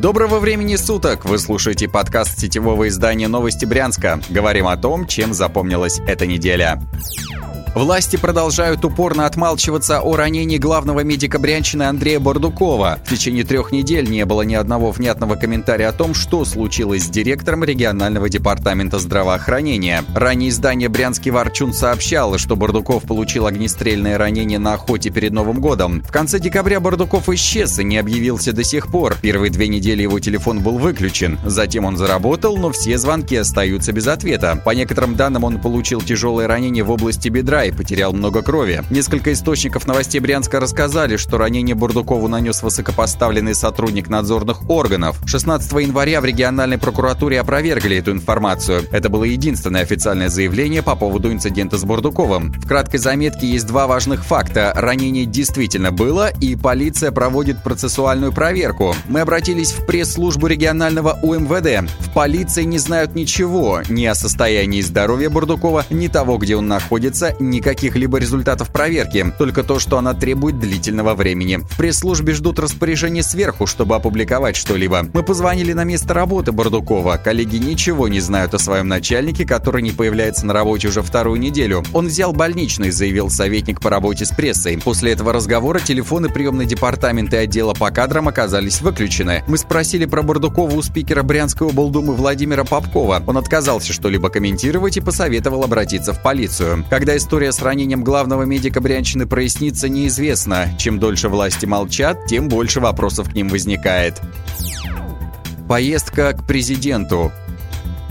Доброго времени суток! Вы слушаете подкаст сетевого издания «Новости Брянска». Говорим о том, чем запомнилась эта неделя. Власти продолжают упорно отмалчиваться о ранении главного медика Брянщины Андрея Бардукова. В течение трех недель не было ни одного внятного комментария о том, что случилось с директором регионального департамента здравоохранения. Ранее издание «Брянский Ворчун» сообщало, что Бардуков получил огнестрельное ранение на охоте перед Новым годом. В конце декабря Бардуков исчез и не объявился до сих пор. Первые две недели его телефон был выключен. Затем он заработал, но все звонки остаются без ответа. По некоторым данным, он получил тяжелое ранение в области бедра и потерял много крови. Несколько источников новостей Брянска рассказали, что ранение Бурдукову нанес высокопоставленный сотрудник надзорных органов. 16 января в региональной прокуратуре опровергли эту информацию. Это было единственное официальное заявление по поводу инцидента с Бурдуковым. В краткой заметке есть два важных факта. Ранение действительно было, и полиция проводит процессуальную проверку. Мы обратились в пресс-службу регионального УМВД. В полиции не знают ничего ни о состоянии здоровья Бурдукова, ни того, где он находится, никаких либо результатов проверки, только то, что она требует длительного времени. В пресс-службе ждут распоряжения сверху, чтобы опубликовать что-либо. Мы позвонили на место работы Бардукова. Коллеги ничего не знают о своем начальнике, который не появляется на работе уже вторую неделю. Он взял больничный, заявил советник по работе с прессой. После этого разговора телефоны приемной департаменты отдела по кадрам оказались выключены. Мы спросили про Бардукова у спикера Брянской облдумы Владимира Попкова. Он отказался что-либо комментировать и посоветовал обратиться в полицию. Когда история история с ранением главного медика Брянщины прояснится неизвестно. Чем дольше власти молчат, тем больше вопросов к ним возникает. Поездка к президенту.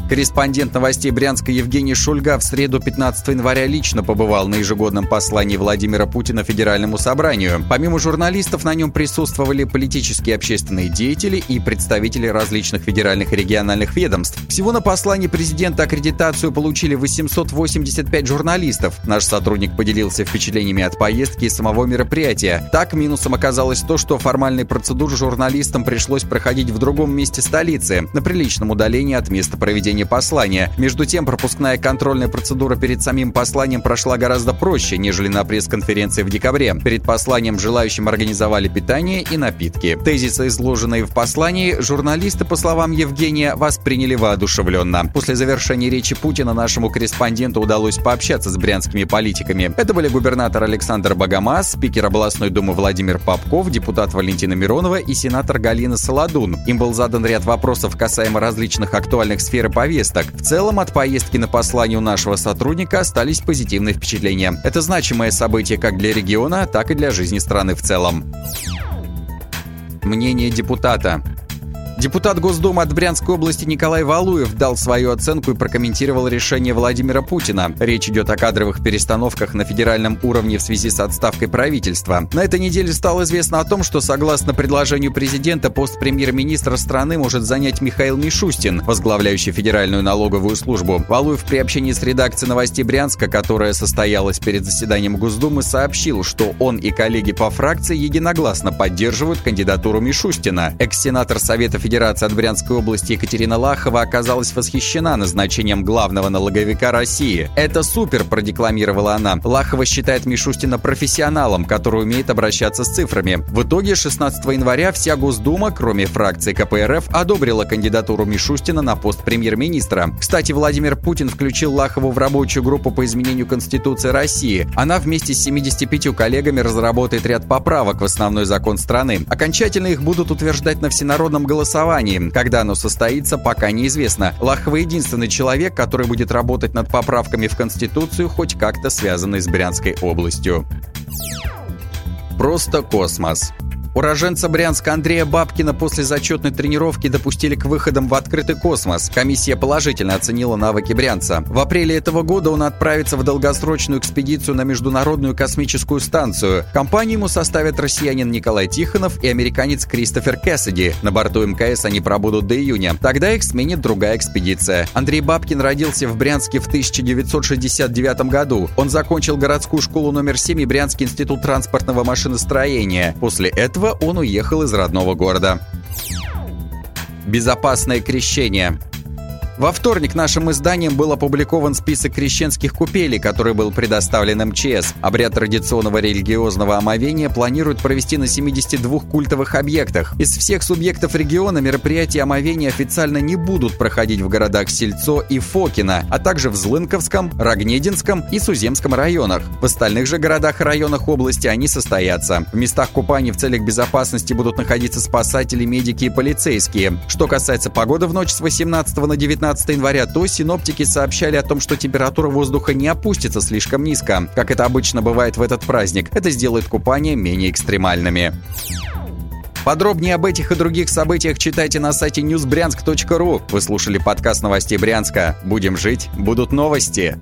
Корреспондент новостей Брянска Евгений Шульга в среду 15 января лично побывал на ежегодном послании Владимира Путина Федеральному собранию. Помимо журналистов, на нем присутствовали политические и общественные деятели и представители различных федеральных и региональных ведомств. Всего на послании президента аккредитацию получили 885 журналистов. Наш сотрудник поделился впечатлениями от поездки и самого мероприятия. Так, минусом оказалось то, что формальные процедуры журналистам пришлось проходить в другом месте столицы, на приличном удалении от места проведения получения послания. Между тем, пропускная контрольная процедура перед самим посланием прошла гораздо проще, нежели на пресс-конференции в декабре. Перед посланием желающим организовали питание и напитки. Тезисы, изложенные в послании, журналисты, по словам Евгения, восприняли воодушевленно. После завершения речи Путина нашему корреспонденту удалось пообщаться с брянскими политиками. Это были губернатор Александр Богомаз, спикер областной думы Владимир Попков, депутат Валентина Миронова и сенатор Галина Солодун. Им был задан ряд вопросов касаемо различных актуальных сфер и повесток. В целом от поездки на послание у нашего сотрудника остались позитивные впечатления. Это значимое событие как для региона, так и для жизни страны в целом. Мнение депутата. Депутат Госдумы от Брянской области Николай Валуев дал свою оценку и прокомментировал решение Владимира Путина. Речь идет о кадровых перестановках на федеральном уровне в связи с отставкой правительства. На этой неделе стало известно о том, что согласно предложению президента пост премьер-министра страны может занять Михаил Мишустин, возглавляющий Федеральную налоговую службу. Валуев при общении с редакцией новостей Брянска, которая состоялась перед заседанием Госдумы, сообщил, что он и коллеги по фракции единогласно поддерживают кандидатуру Мишустина. Экс-сенатор Совета Федерации от Брянской области Екатерина Лахова оказалась восхищена назначением главного налоговика России. «Это супер», – продекламировала она. Лахова считает Мишустина профессионалом, который умеет обращаться с цифрами. В итоге 16 января вся Госдума, кроме фракции КПРФ, одобрила кандидатуру Мишустина на пост премьер-министра. Кстати, Владимир Путин включил Лахову в рабочую группу по изменению Конституции России. Она вместе с 75 коллегами разработает ряд поправок в основной закон страны. Окончательно их будут утверждать на всенародном голосовании голосовании. Когда оно состоится, пока неизвестно. Лахова единственный человек, который будет работать над поправками в Конституцию, хоть как-то связанной с Брянской областью. Просто космос. Уроженца Брянска Андрея Бабкина после зачетной тренировки допустили к выходам в открытый космос. Комиссия положительно оценила навыки брянца. В апреле этого года он отправится в долгосрочную экспедицию на Международную космическую станцию. Компанию ему составят россиянин Николай Тихонов и американец Кристофер Кэссиди. На борту МКС они пробудут до июня. Тогда их сменит другая экспедиция. Андрей Бабкин родился в Брянске в 1969 году. Он закончил городскую школу номер 7 и Брянский институт транспортного машиностроения. После этого этого он уехал из родного города. Безопасное крещение. Во вторник нашим изданием был опубликован список крещенских купелей, который был предоставлен МЧС. Обряд традиционного религиозного омовения планируют провести на 72 культовых объектах. Из всех субъектов региона мероприятия омовения официально не будут проходить в городах Сельцо и Фокино, а также в Злынковском, Рогнединском и Суземском районах. В остальных же городах и районах области они состоятся. В местах купания в целях безопасности будут находиться спасатели, медики и полицейские. Что касается погоды в ночь с 18 на 19 15 января, то синоптики сообщали о том, что температура воздуха не опустится слишком низко. Как это обычно бывает в этот праздник, это сделает купание менее экстремальными. Подробнее об этих и других событиях читайте на сайте newsbryansk.ru. Вы слушали подкаст новостей Брянска. Будем жить, будут новости.